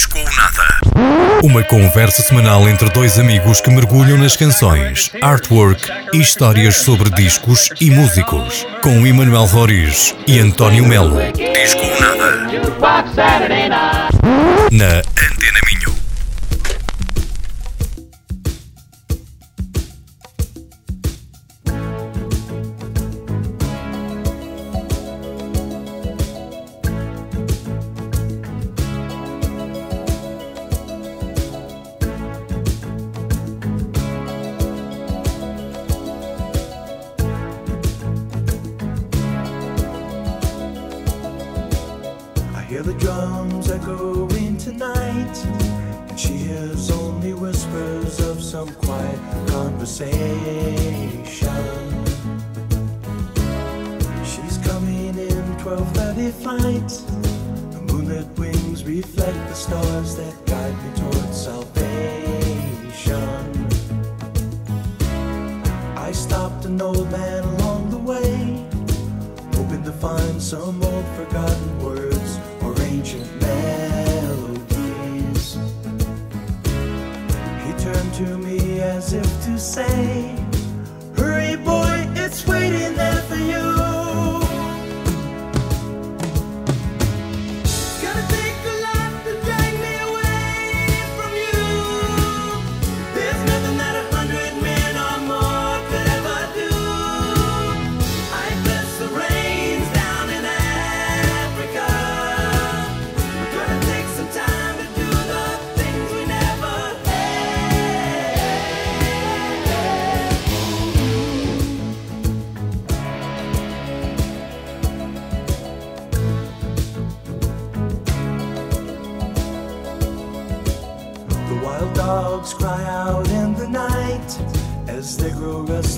Disco ou Nada. Uma conversa semanal entre dois amigos que mergulham nas canções, artwork e histórias sobre discos e músicos. Com Emanuel Roriz e António Melo. Disco ou Nada. Na Antena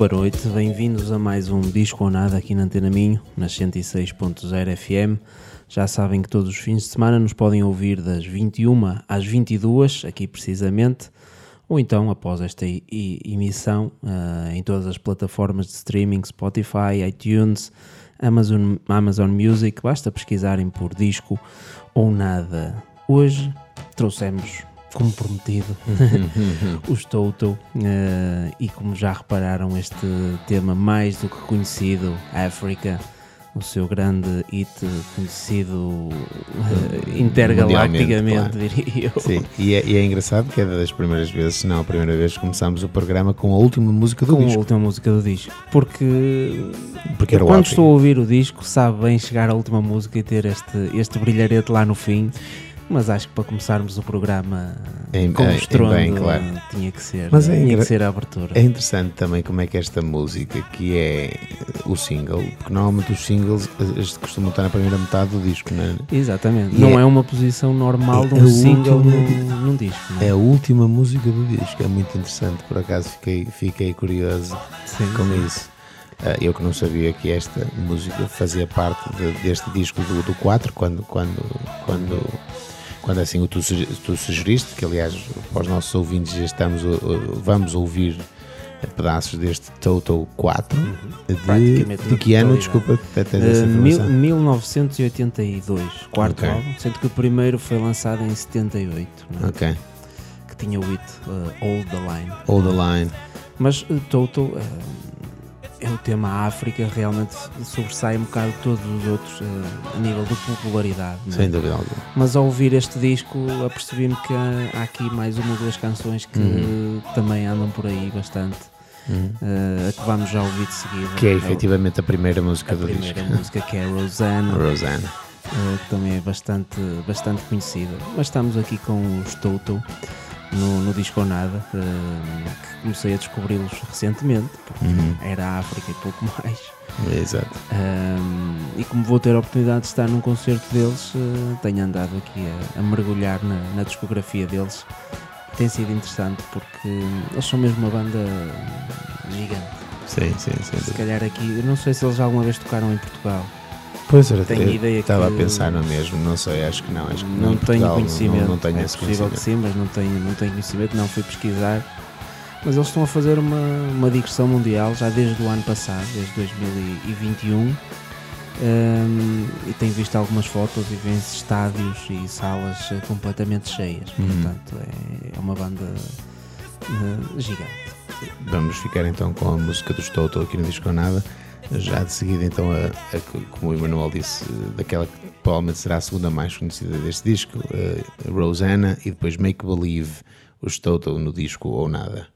Boa noite, bem-vindos a mais um Disco ou Nada aqui na Antena Minho, nas 106.0 FM. Já sabem que todos os fins de semana nos podem ouvir das 21 às 22, aqui precisamente, ou então após esta emissão ah, em todas as plataformas de streaming, Spotify, iTunes, Amazon, Amazon Music, basta pesquisarem por disco ou nada. Hoje trouxemos, como prometido, os Toto eh, e como já repararam este tema mais do que conhecido, África, o seu grande hit conhecido eh, intergalacticamente, Mundialmente, diria eu. Sim, e é, e é engraçado que é das primeiras vezes, se não a primeira vez, que começámos o programa com a última música do Com a disco. última música do disco, porque Porque quando África. estou a ouvir o disco, sabe bem chegar à última música e ter este, este brilharete lá no fim. Mas acho que para começarmos o programa Em- com em estrondo bem, claro. tinha que ser, Mas é tinha que ser a abertura. É interessante também como é que esta música, que é o single, porque normalmente os singles costumam estar na primeira metade do disco, não é? Exatamente. E não é- é, uma posição normal de é um a single última- num, num disco. Não É a última música do disco, é muito interessante, por acaso fiquei, fiquei curioso Sim. com isso. Ah, eu que não sabia que esta música fazia parte de- deste disco do, do 4, quando, quando, quando, quando assim tu, tu sugeriste, que aliás para os nossos ouvintes já estamos, uh, uh, vamos ouvir pedaços deste Total 4 de, Praticamente de na que ano, desculpa, até essa mil- informação. 1982, quarto Ok. álbum, sendo que o primeiro foi lançado em 78, não é? Ok, que tinha o hit eh, Hold the Line. Hold the Line. Mas Toto eh, é o tema África, realmente sobressai um bocado de todos os outros eh, a nível de popularidade. é? Sem dúvida alguma. Mas ao ouvir este disco, apercebi-me que há- aqui mais uma ou duas canções que Uhum. também andam por aí bastante, eh, a que vamos já ouvir de seguida. Que é efetivamente a primeira música a do primeira disco. música que é Rosanna, Rosanna. eh, que também é bastante, bastante conhecida. Mas estamos aqui com os Toto no, no Disco Nada, eh, que comecei a descobri-los recentemente, porque Uhum. era a África e pouco mais. Exato. Um, e como vou ter a oportunidade de estar num concerto deles, uh, tenho andado aqui a, a mergulhar na, na discografia deles. Tem sido interessante porque eles são mesmo uma banda gigante. Sim, sim, sim. Se calhar aqui, eu não sei se eles alguma vez tocaram em Portugal. Pois era, Tenho ideia estava que- a pensar no mesmo, não sei, acho que não, acho que não tenho Portugal conhecimento. Não, não tenho é esse possível conhecimento. que sim, mas não tenho, não tenho conhecimento, não fui pesquisar. Mas eles estão a fazer uma, uma digressão mundial já desde o ano passado, desde 2021. Um, e tenho visto algumas fotos e vêem-se estádios e salas eh, completamente cheias. Uhum. Portanto, é, é uma banda eh, gigante. Vamos ficar então com a música dos Toto aqui no Disco Nada. Já de seguida, então, a, a- como o Emanuel disse, daquela que provavelmente será a segunda mais conhecida deste disco, eh, Rosanna, e depois Make Believe, os Toto no disco ou nada.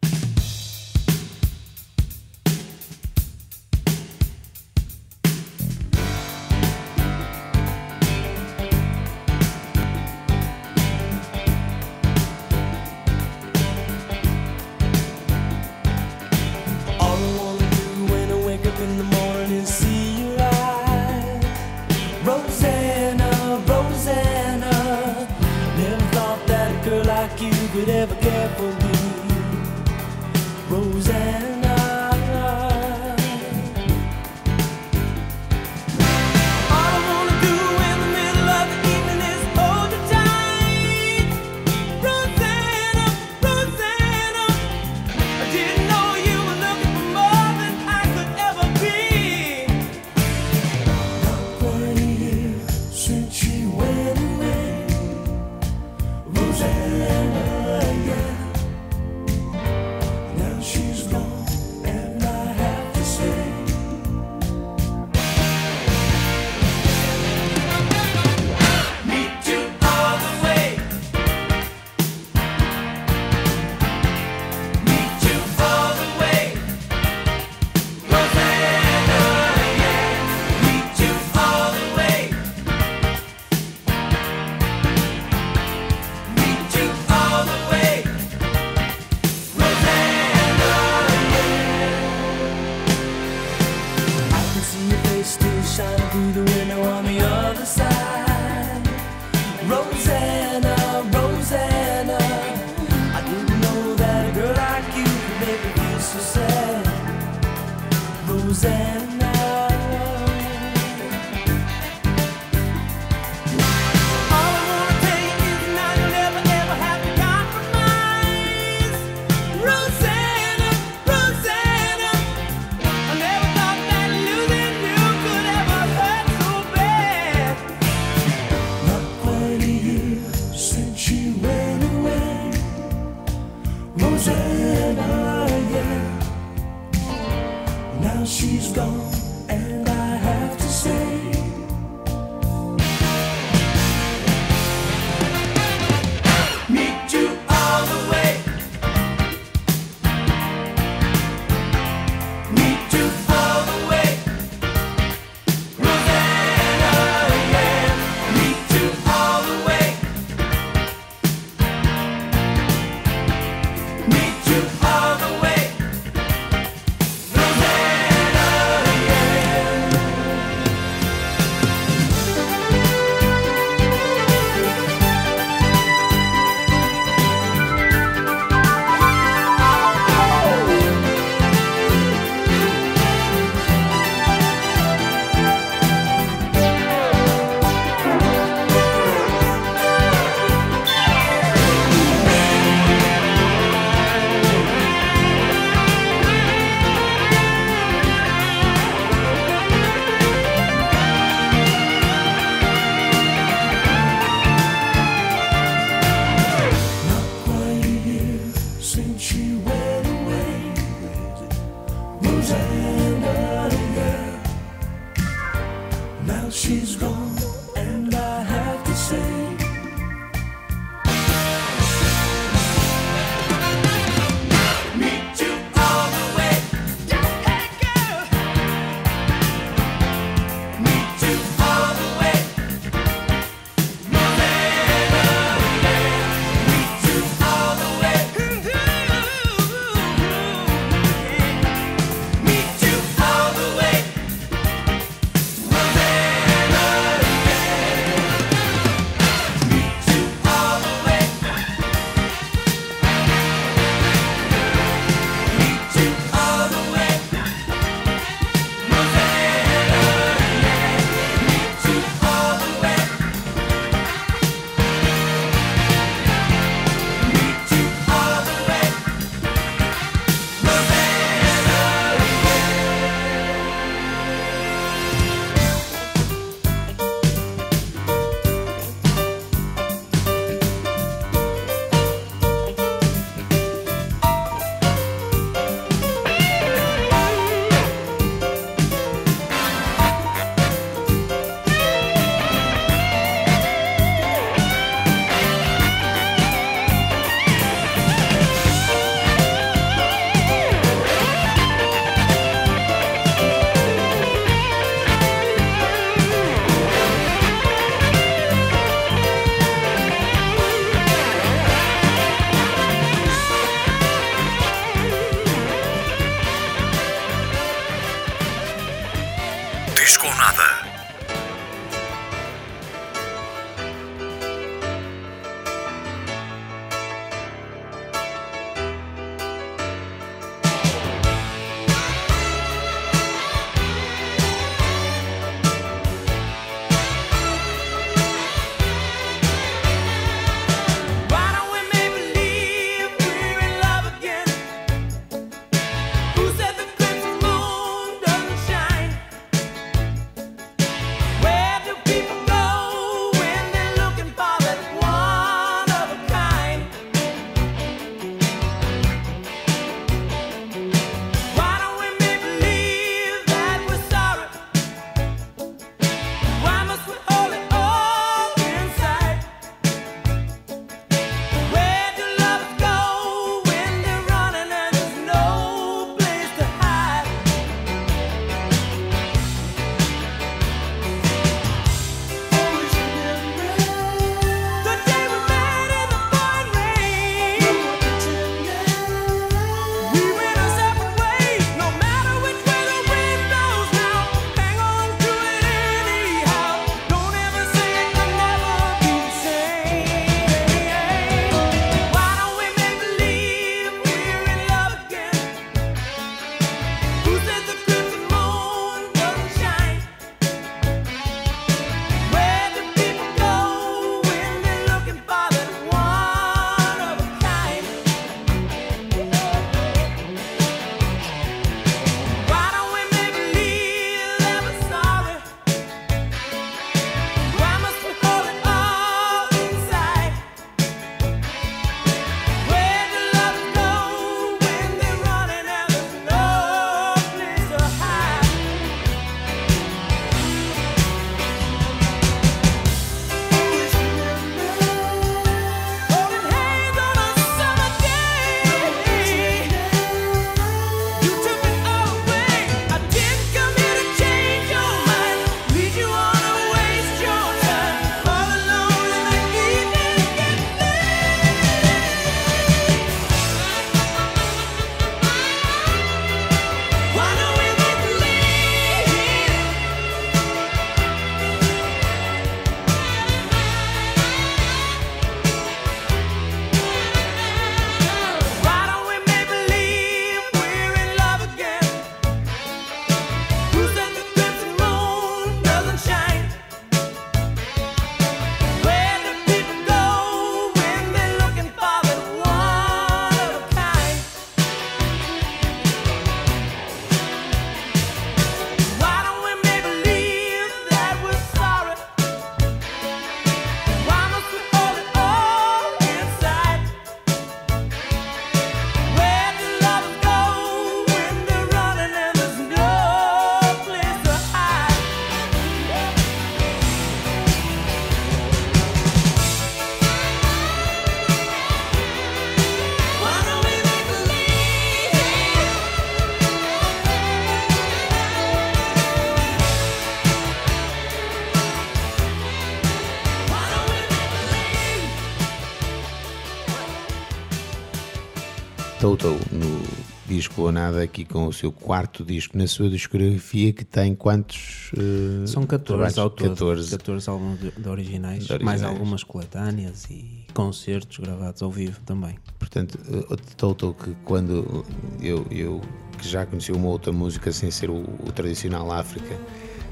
Disco ou nada aqui com o seu quarto disco na sua discografia que tem quantos eh, São 14 trabalhos? ao todo. 14. 14 álbuns de, de originais, De originais. mais algumas coletâneas e concertos gravados ao vivo também. Portanto, o Toto que quando eu, eu que já conheci uma outra música sem ser o, o tradicional África,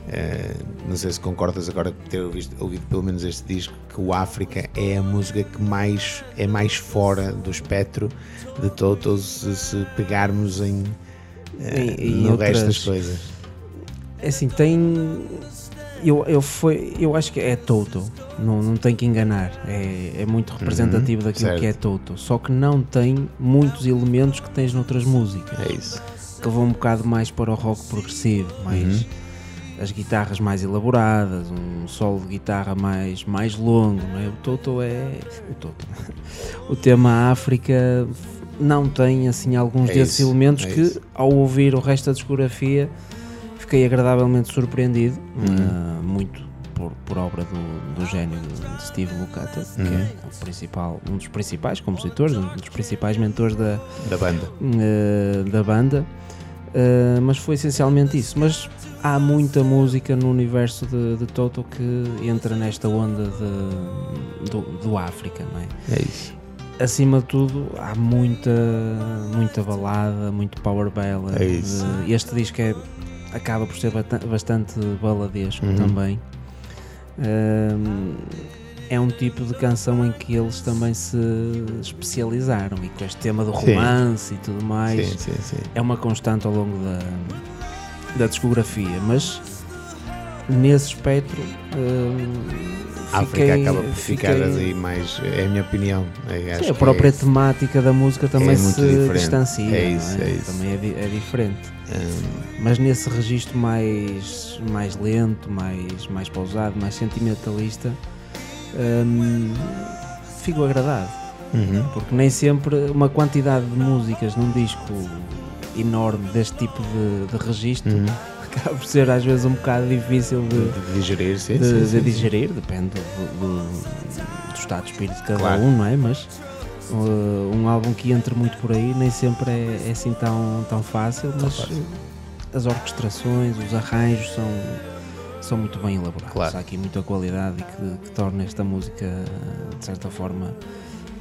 eh, não sei se concordas agora por ter ouvido, ouvido pelo menos este disco, que o África é a música que mais é mais fora do espectro de Toto se, pegarmos em, eh, Em- em no resto outras- das coisas. É assim, tem. Eu, eu, foi, eu acho que é Toto, não, não tem que enganar. É, é muito representativo daquilo certo. que é Toto. Só que não tem muitos elementos que tens noutras músicas. É isso. que vão um bocado mais para o rock progressivo, mais as guitarras mais elaboradas, um solo de guitarra mais, mais longo, não é? O Toto é. O Toto. O tema África não tem assim alguns É desses isso, elementos é que, isso. ao ouvir o resto da discografia, fiquei agradavelmente surpreendido, Uhum. ah, muito por, por obra do, do gênio de Steve Lukather, que Uhum. é o principal, um dos principais compositores, um dos principais mentores da, Da banda. eh, da banda, eh, mas foi essencialmente isso. Mas há muita música no universo de, de Toto que entra nesta onda de- do, do África, não é? É isso. Acima de tudo, há muita, muita balada, muito power ballad. É isso. Eh, Este disco é, acaba por ser bastante baladesco Uhum. também. Ehm, é um tipo de canção em que eles também se especializaram e com este tema do Sim. romance e tudo mais Sim, sim, sim. é uma constante ao longo da, da discografia, mas nesse espectro hum, A África fiquei- acaba por ficar fiquei- aí mais. É a minha opinião. É, Sim, a própria é- temática da música também é se diferente. distancia, É isso, não é isso. também é, é diferente. hum, Mas nesse registro mais, mais lento, mais, mais pausado, mais sentimentalista, hum, fico agradado. uhum. Porque nem sempre uma quantidade de músicas num disco enorme deste tipo de, de registro Uhum. acaba por ser às vezes um bocado difícil de, De digerir, sim, de- sim, de sim, sim. digerir, depende do, do- do estado de espírito de cada Claro. um, não é? Mas uh, um álbum que entra muito por aí nem sempre é, é assim tão, tão fácil, mas fácil. as orquestrações, os arranjos são, são muito bem elaborados. Claro. Há aqui muita qualidade e que, que torna esta música, de certa forma,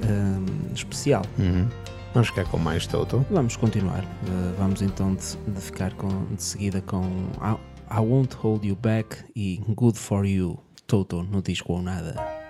hum, especial. Uhum. Vamos ficar com mais Toto. Vamos continuar. Uh, vamos então de, de ficar com, de seguida com I, I Won't Hold You Back e Good For You, Toto, no disco ou nada.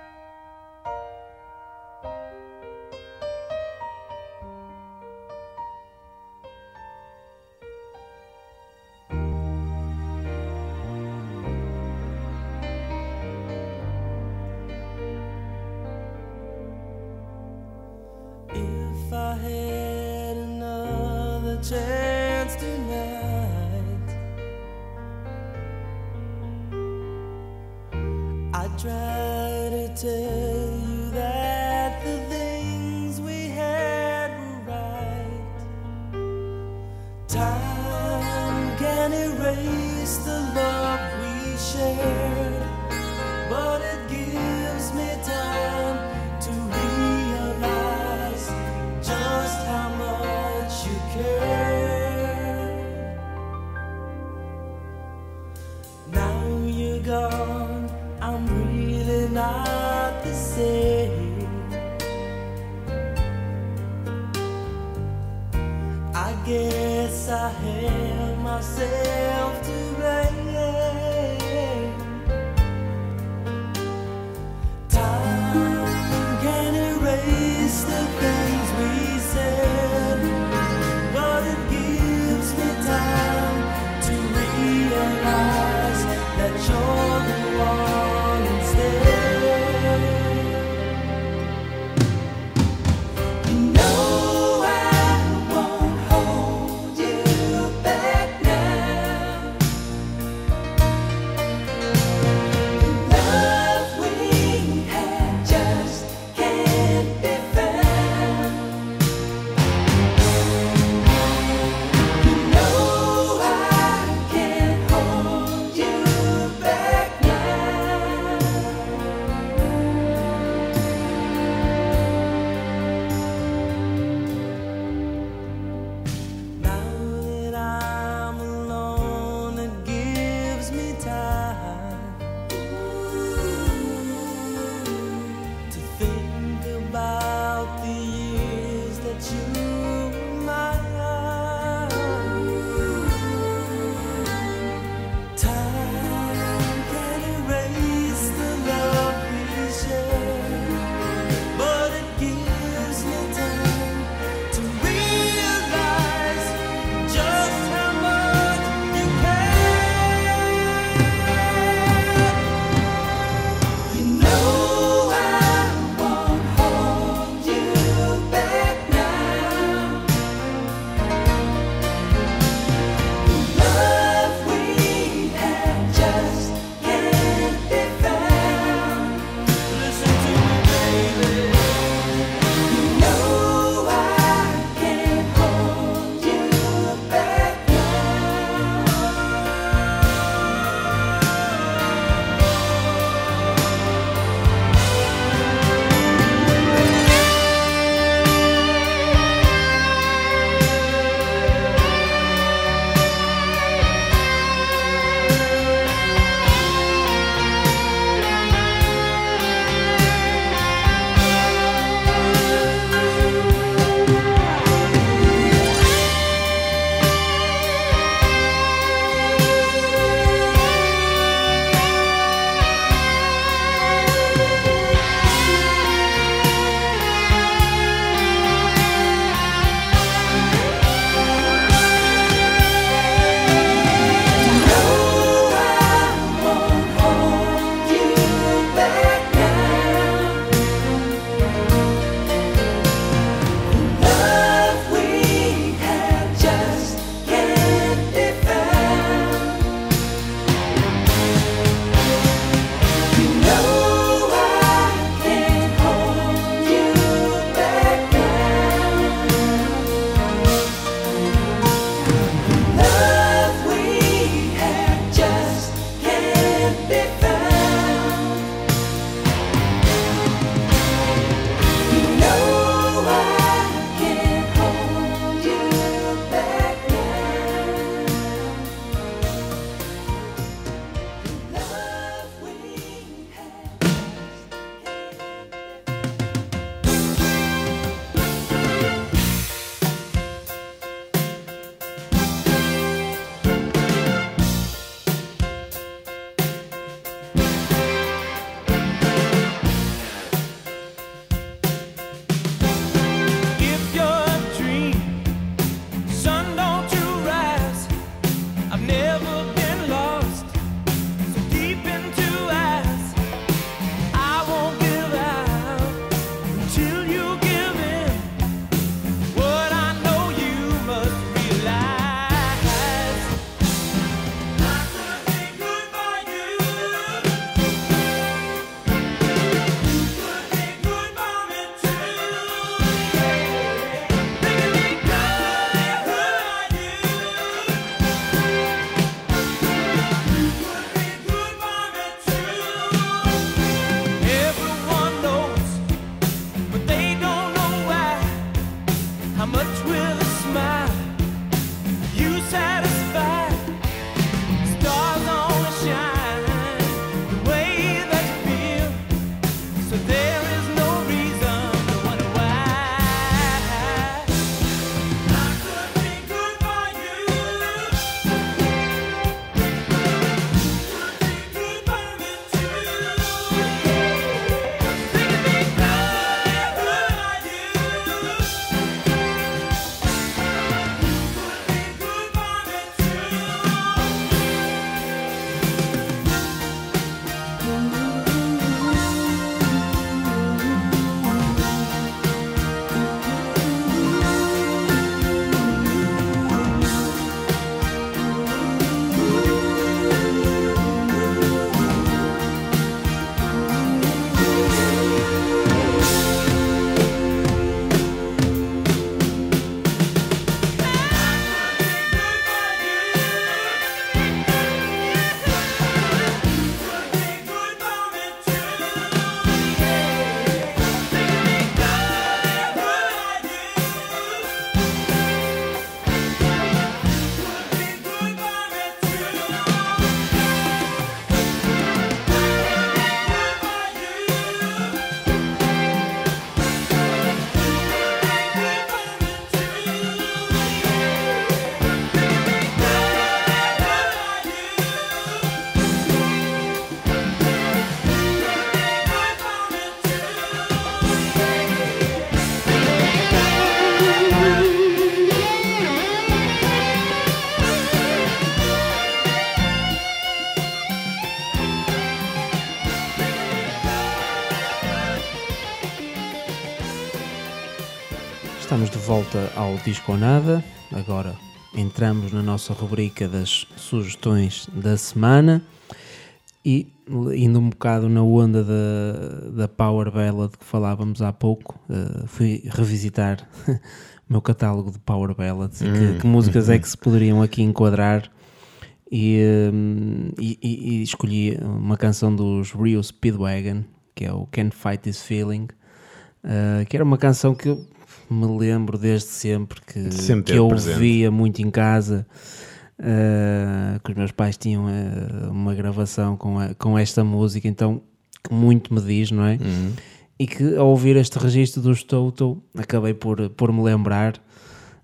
Ao Disco ou Nada. Agora entramos na nossa rubrica das sugestões da semana e indo um bocado na onda da, da Power Ballad que falávamos há pouco, eh, fui revisitar o meu catálogo de Power Ballads e que, que músicas é que se poderiam aqui enquadrar. E, hum, e- e- e escolhi uma canção dos Rio Speedwagon, que é o Can't Fight This Feeling, Uh, que era uma canção que eu me lembro desde sempre que, Sempre que eu presente. ouvia muito em casa. uh, que os meus pais tinham uh, uma gravação com, a- com esta música, então que muito me diz, não é? Uhum. E que ao ouvir este registro dos Toto, acabei por, por me lembrar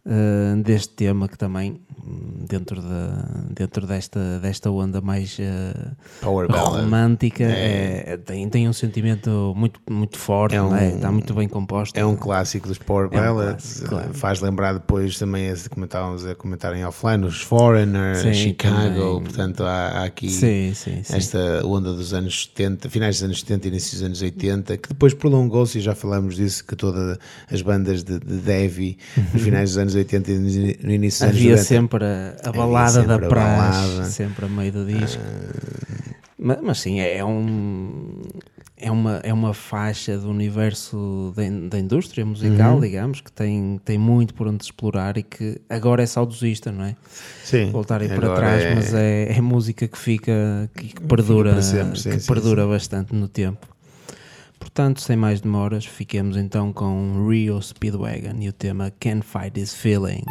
uh, deste tema que também, hum, dentro, da, dentro desta, desta onda mais uh, Power Ballad. romântica, é- tem, tem um sentimento muito, muito forte, É é? um- está muito bem composto. É um clássico dos Power É um Ballads. claro. Faz lembrar depois também, que estávamos a comentar em offline, os Foreigner, Sim, Chicago. também. Portanto, há, há aqui Sim, sim, esta onda dos anos 70, finais dos anos 70 e início dos anos 80, que depois prolongou-se e já falamos disso, que todas as bandas de, de Devi, nos finais dos anos 80 e no início dos anos Havia 90, sempre a, a balada sempre da a praxe, balada. Ah. sempre a meio do disco. Mas, mas sim, é um. É uma, é uma faixa do universo da, in- da indústria musical, Uhum. digamos, que tem, tem muito por onde explorar e que agora é saudosista, não é? sim, Voltarem para trás, é- mas é, é música que fica, que, que perdura, sempre, sim, que sim, perdura bastante no tempo. Portanto, sem mais demoras, fiquemos então com Rio Speedwagon e o tema Can't Fight This Feeling.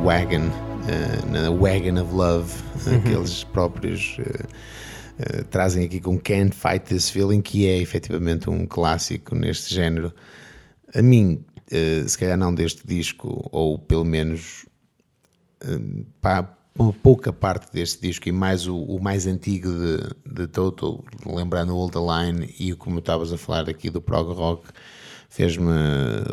Speedwagon, eh, na Wagon of Love, aqueles próprios eh, eh, trazem aqui com Can't Fight This Feeling, que é efetivamente um clássico neste género. A mim, eh, se calhar não deste disco, ou pelo menos eh, pá, uma pouca parte deste disco e mais o, o mais antigo de, de Total, lembrando o Old Line e como estavas a falar aqui do prog rock, fez-me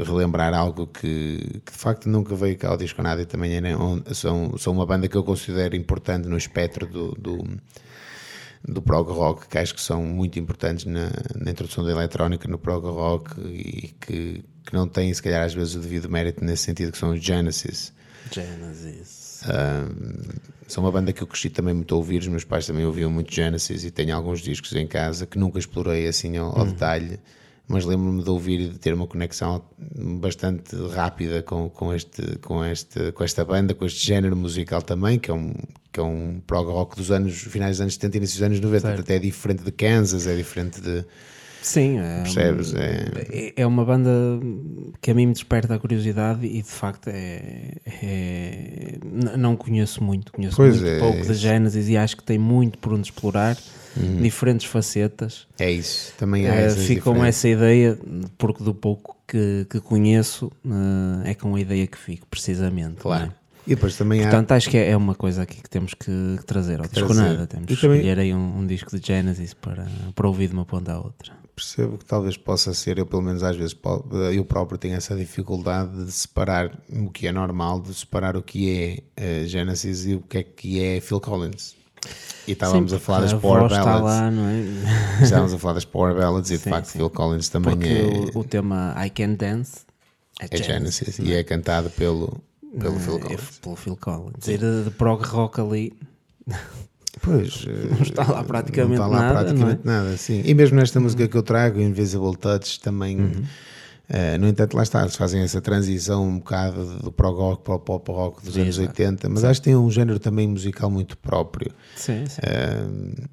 relembrar algo que, que de facto nunca veio cá ao disco nada e também era um- são, são uma banda que eu considero importante no espectro do, do, do prog rock, que acho que são muito importantes na, na introdução da eletrónica no prog rock e que, que não têm se calhar às vezes o devido mérito nesse sentido que são os Genesis. Genesis. São uma banda que eu cresci também muito a ouvir, os meus pais também ouviam muito Genesis e tenho alguns discos em casa que nunca explorei assim ao, ao detalhe, mas lembro-me de ouvir e de ter uma conexão bastante rápida com, com, este, com, este, com esta banda, com este género musical também, que é um, que é um prog rock dos anos, finais dos anos 70 e início dos anos 90, até é diferente de Kansas, é diferente de... Sim, é, Percebes? É- é- uma banda que a mim me desperta a curiosidade e de facto é, é- não conheço muito, conheço Pois muito é, pouco de. Genesis e acho que tem muito por onde explorar, diferentes facetas. É isso, também há Eh, fico com essa ideia, porque do pouco que, que conheço, eh, é com a ideia que fico, precisamente. Claro. é? E depois também há... Portanto, acho que é é uma coisa aqui que temos que trazer ao disco trazer. nada. Temos que também- escolher aí um, um disco de Genesis para, para ouvir de uma ponta à outra. percebo que talvez possa ser, eu pelo menos às vezes eu próprio tenho essa dificuldade de separar o que é normal, de separar o que é eh, Genesis e o que é que é Phil Collins. E estávamos Sim, a falar das Power Ballads. lá, é? Estávamos a falar das Power Ballads e de Sim, facto sim. Phil Collins também Porque é, o, o tema I Can Dance é, é Genesis e é cantado pelo, pelo Phil é Collins. pelo Phil Collins. Ir de, de prog rock ali, Pois, não está lá praticamente não está lá nada, praticamente nada, sim. E mesmo nesta música que eu trago, Invisible Touch, também, Uhum. Eh, no entanto, lá está, eles fazem essa transição um bocado do prog rock para o pop rock dos anos Exato. 80, mas acho que tem um género também musical muito próprio. sim, sim. Eh,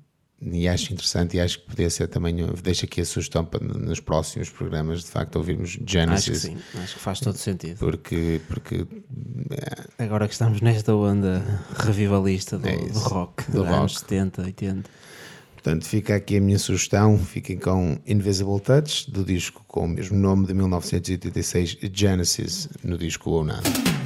e acho interessante e acho que podia ser também, deixo aqui a sugestão para nos próximos programas, de facto, ouvirmos acho que Genesis. sim, acho que faz todo sentido. Porque, porque Agora que estamos nesta onda revivalista do, É do rock, do dos anos rock. 70, 80. Portanto, fica aqui a minha sugestão. Fiquem com Invisible Touch, do disco com o mesmo nome de 1986, Genesis, no disco ou nada.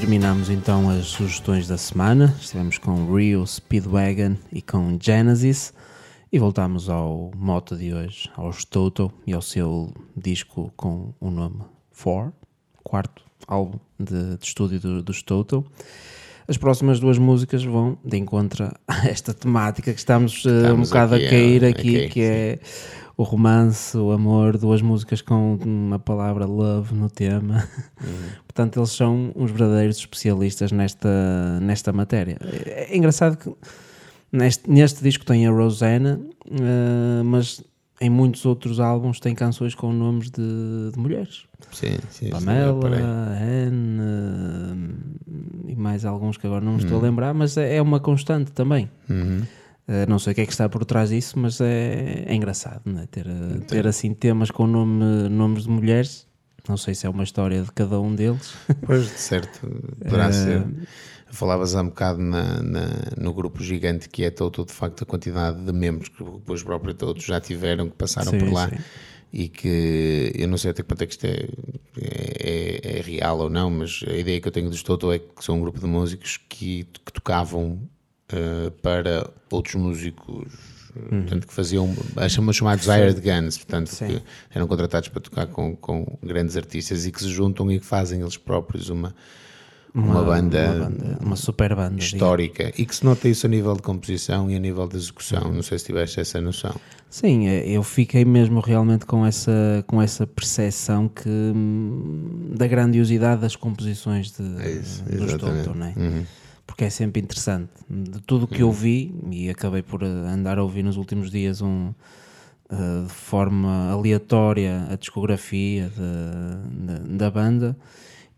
Terminamos então as sugestões da semana. Estivemos com Rio, Speedwagon e com Genesis. E voltamos ao moto de hoje, aos Toto e ao seu disco com o nome Four, quarto álbum de, de estúdio do- dos Toto. As próximas duas músicas vão de encontro a esta temática que estamos, eh, um Estamos bocado aqui, a cair é, aqui, aqui, que é o romance, o amor, duas músicas com uma palavra love no tema. Portanto, eles são uns verdadeiros especialistas nesta, nesta matéria. É, é engraçado que neste, neste disco tem a Rosanna, eh, mas em muitos outros álbuns tem canções com nomes de, de mulheres. Sim, sim. Pamela. Anne eh, e mais alguns que agora não me estou a Uhum. lembrar, mas é é uma constante também. Eh, não sei o que é que está por trás disso, mas é, é engraçado não é? ter, eh, ter assim temas com nome, nomes de mulheres. Não sei se é uma história de cada um deles. Pois, de certo, Eh, poderá ser. Falavas há um bocado na, na- no grupo gigante que é todo, de facto, a quantidade de membros que os próprios todos já tiveram, que passaram Sim, por lá. sim. E que eu não sei até quanto é que isto é, é, é- é real ou não, mas a ideia que eu tenho dos Toto é que são um grupo de músicos que, que tocavam eh, para outros músicos, eh, portanto, que faziam, são chamados hired guns, portanto, Sim. que eram contratados para tocar com, com grandes artistas e que se juntam e que fazem eles próprios uma, uma, banda, uma, banda, uma super banda. histórica e que se nota isso a nível de composição e a nível de execução. Não sei se tiveste essa noção. Sim, eu fiquei mesmo realmente com essa, com essa percepção que, hum, da grandiosidade das composições de, É isso, dos. Toto, não é? Uhum. Porque é sempre interessante. De tudo o que eu vi, e acabei por eh, andar a ouvir nos últimos dias um, eh, de forma aleatória a discografia de- de- da banda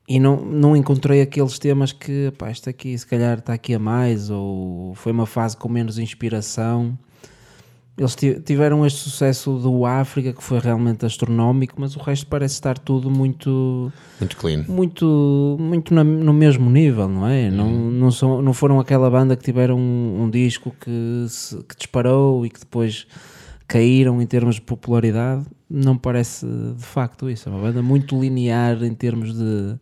e não, não encontrei aqueles temas que, pá, isto aqui se calhar está aqui a mais, ou foi uma fase com menos inspiração. Eles ti- tiveram este sucesso do África que foi realmente astronómico, mas o resto parece estar tudo muito Muito clean. muito, muito na- no mesmo nível, não é? Não, não, são, não foram aquela banda que tiveram um, um disco que, se- que disparou e que depois caíram em termos de popularidade. Não parece de facto isso. É uma banda muito linear em termos de,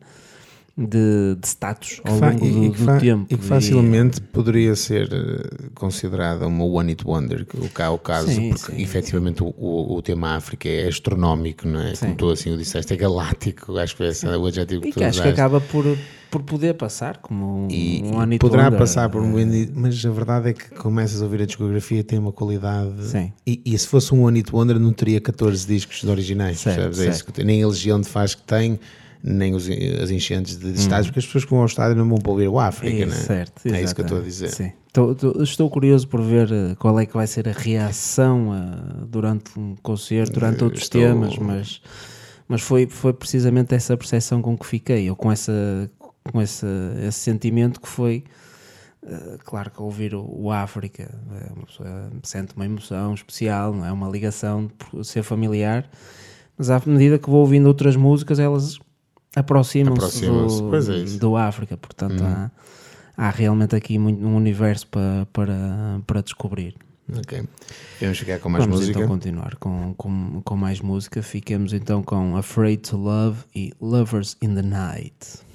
de, de status ao longo do, e, que do tempo. e que facilmente poderia ser eh, considerada uma One It Wonder, que o cá é o caso, Sim, porque sim, efetivamente o, o, o tema África é astronómico, não é? Sim. Como tu assim o disseste, é galáctico, acho que esse o adjetivo que E tu que acho que usaste. acaba por, por poder passar como um, E, um e One Hit poderá Wonder. passar por um One mas a verdade é que começas a ouvir a discografia tem uma qualidade Sim. e, e se fosse um One Hit Wonder não teria 14 discos de originais Certo? É isso certo. que tem. nem a Legião de Faz que tem nem os, as enchentes de estádios porque as pessoas que vão ao estádio não vão para ouvir o África É, não é? certo, é isso que eu estou a dizer Sim. Tô- estou curioso por ver eh, qual é que vai ser a reação eh, durante um concerto, durante outros estou- temas, mas, mas foi, foi precisamente essa percepção com que fiquei, ou com, essa, com esse, esse sentimento que foi. eh, Claro que ouvir o, o África, uma pessoa sente uma emoção especial, não é? Uma ligação por ser familiar, mas à medida que vou ouvindo outras músicas, elas aproximam-se pois é do, do África, portanto há, há realmente aqui muito, um universo para, para, para descobrir. Ok. Vamos ficar com mais Vamos música. então continuar com, com, com mais música. Fiquemos então com Afraid to Love e Lovers in the Night.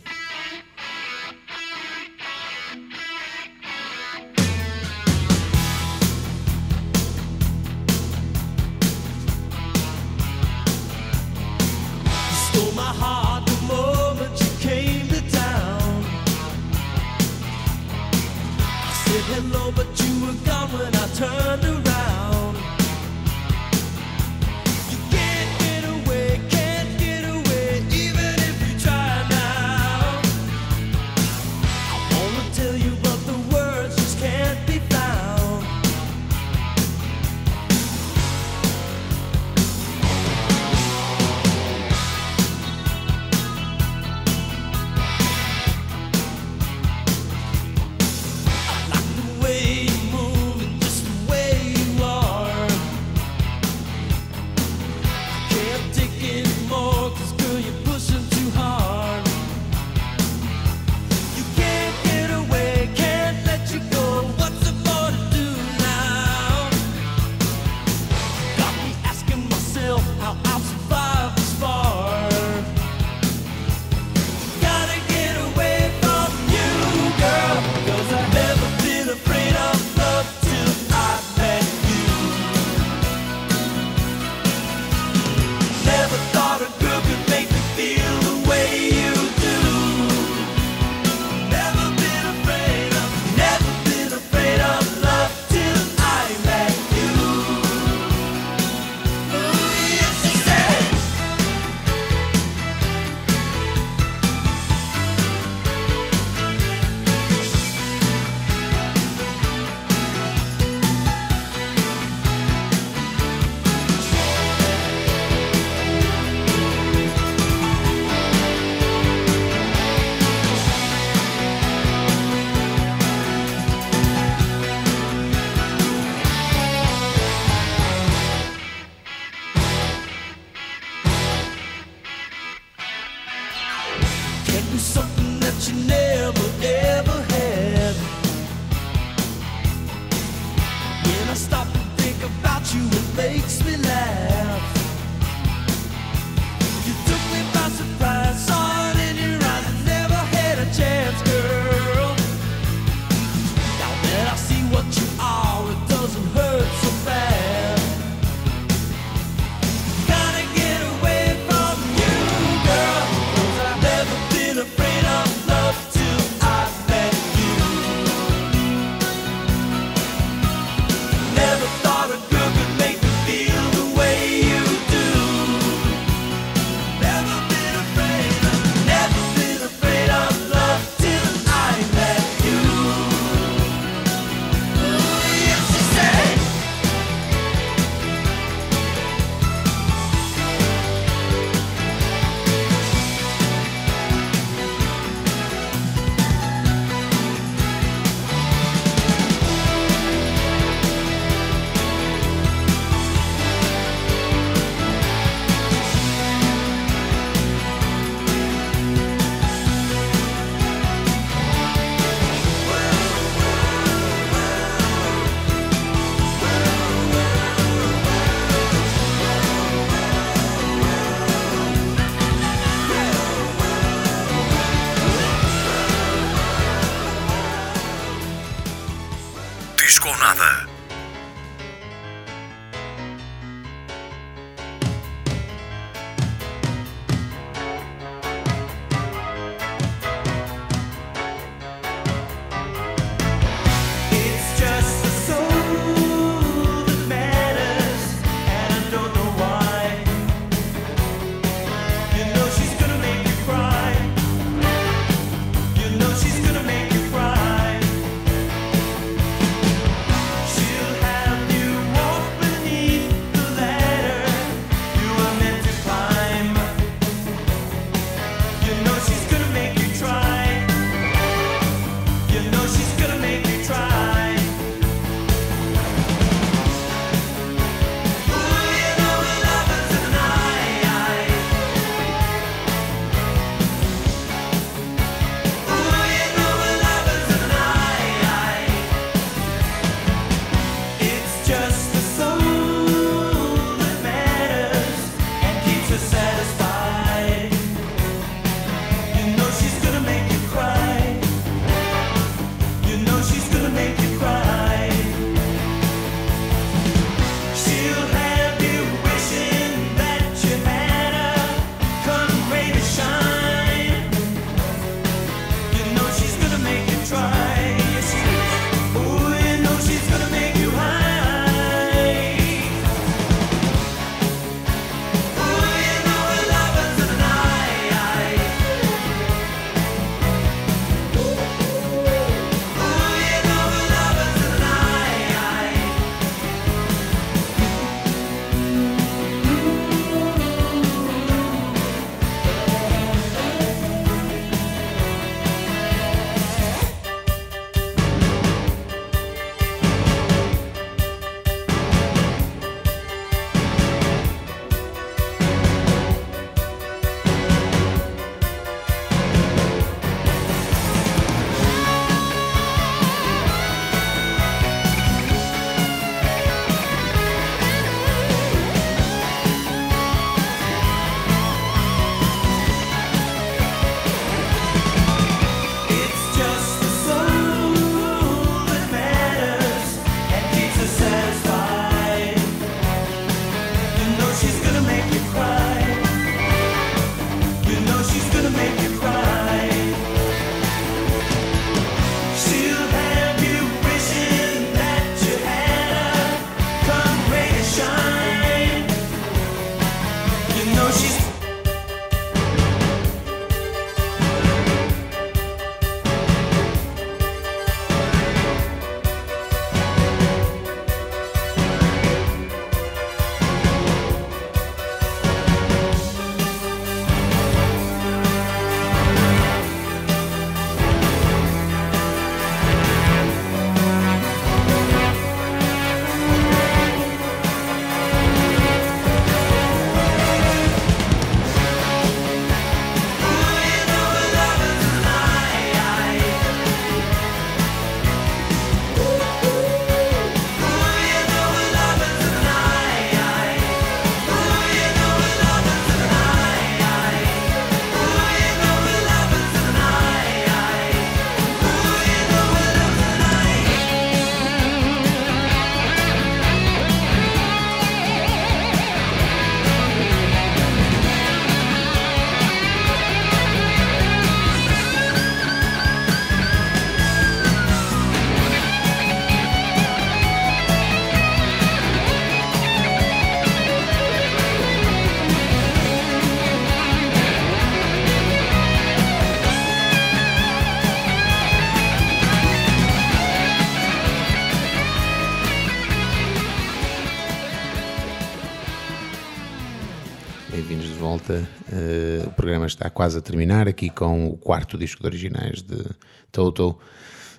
Está quase a terminar aqui com o quarto disco de originais de Toto.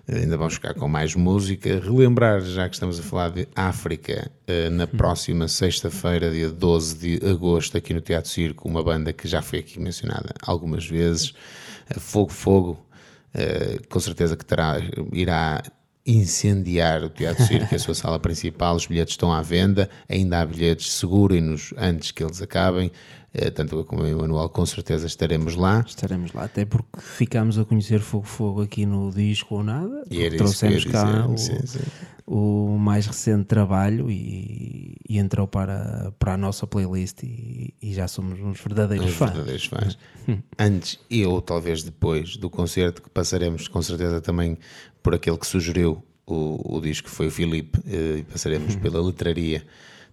Ainda vamos ficar com mais música. Relembrar, já que estamos a falar de África, eh, na próxima sexta-feira, dia 12 de agosto, aqui no Teatro Circo, uma banda que já foi aqui mencionada algumas vezes, Fogo Fogo, eh, com certeza que terá, irá incendiar o Teatro Circo, a sua sala principal. Os bilhetes estão à venda, ainda há bilhetes, segurem-nos antes que eles acabem. Eh, Tanto eu como o Emanuel, com certeza estaremos lá. Estaremos lá, até porque ficámos a conhecer Fogo Fogo aqui no disco ou nada. E era trouxemos cá o, sim, sim. o mais recente trabalho e, e entrou para, para a nossa playlist e, e já somos uns verdadeiros Os fãs. verdadeiros fãs. Antes e ou talvez depois do concerto, que passaremos com certeza também por aquele que sugeriu o, o disco, foi o Filipe, eh, e passaremos pela letraria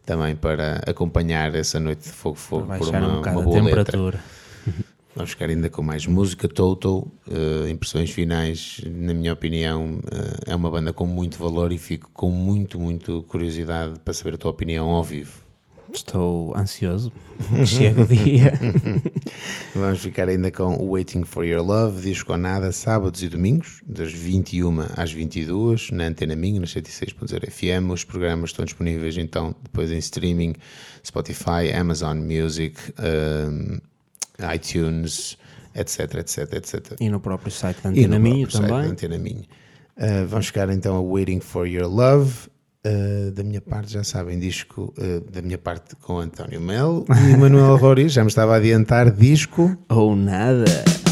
também para acompanhar essa noite de Fogo Fogo por uma, um uma boa letra. temperatura. Vamos ficar ainda com mais música. Toto, eh, impressões finais, na minha opinião, eh, é uma banda com muito valor e fico com muito, muito curiosidade para saber a tua opinião ao vivo. Estou ansioso. Chega o dia. Vamos ficar ainda com o Waiting for Your Love, disco ou nada, sábados e domingos, das 21 às 22, na Antena Minho, na 106.0 FM. Os programas estão disponíveis então depois em streaming, Spotify, Amazon Music, um, iTunes, etc, etc, etc. E no próprio site da Antena Minho também. Antena Minho. Uh, vamos ficar então a Waiting for Your Love. Uh, da minha parte, já sabem, disco uh, da minha parte com António Melo e Manuel Roriz. Já me estava a adiantar disco. Ou nada.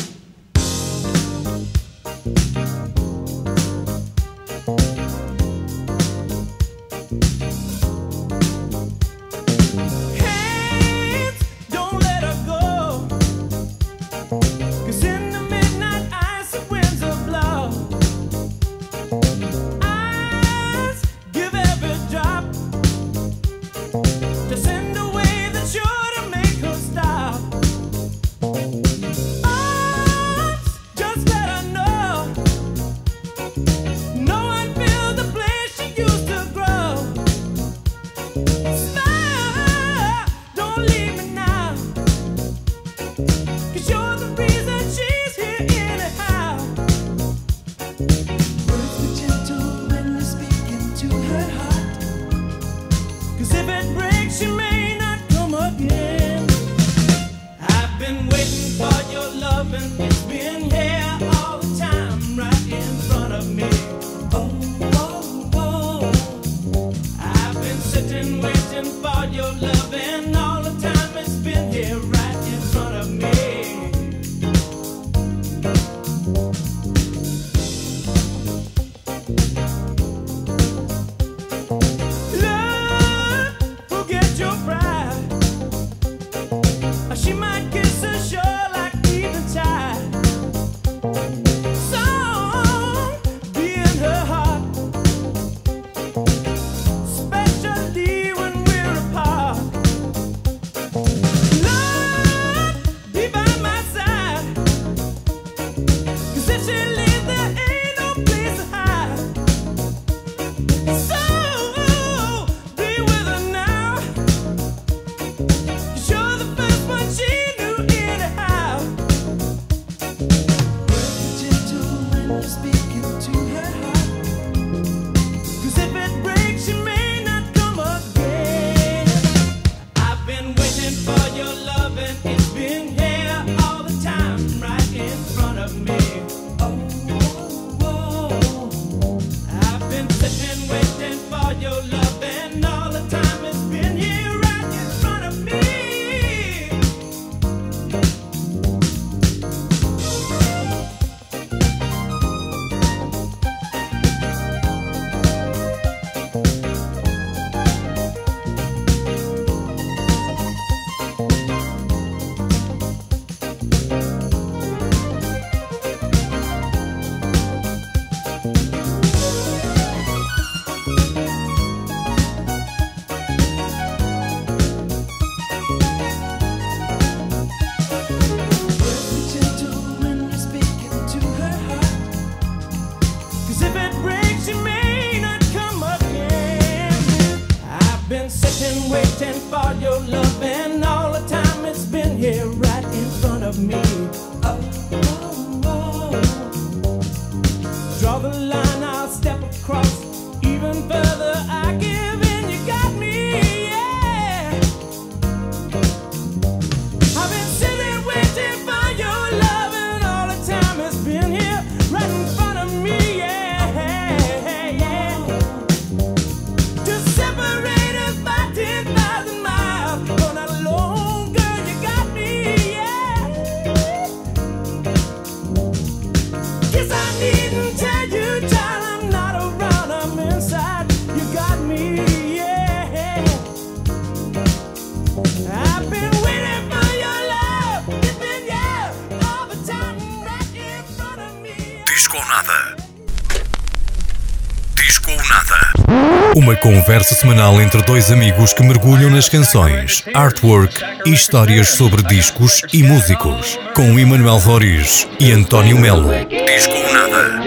Conversa semanal entre dois amigos que mergulham nas canções, artwork e histórias sobre discos e músicos. Com Emanuel Roriz e António Melo. Disco Nada.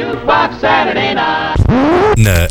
Na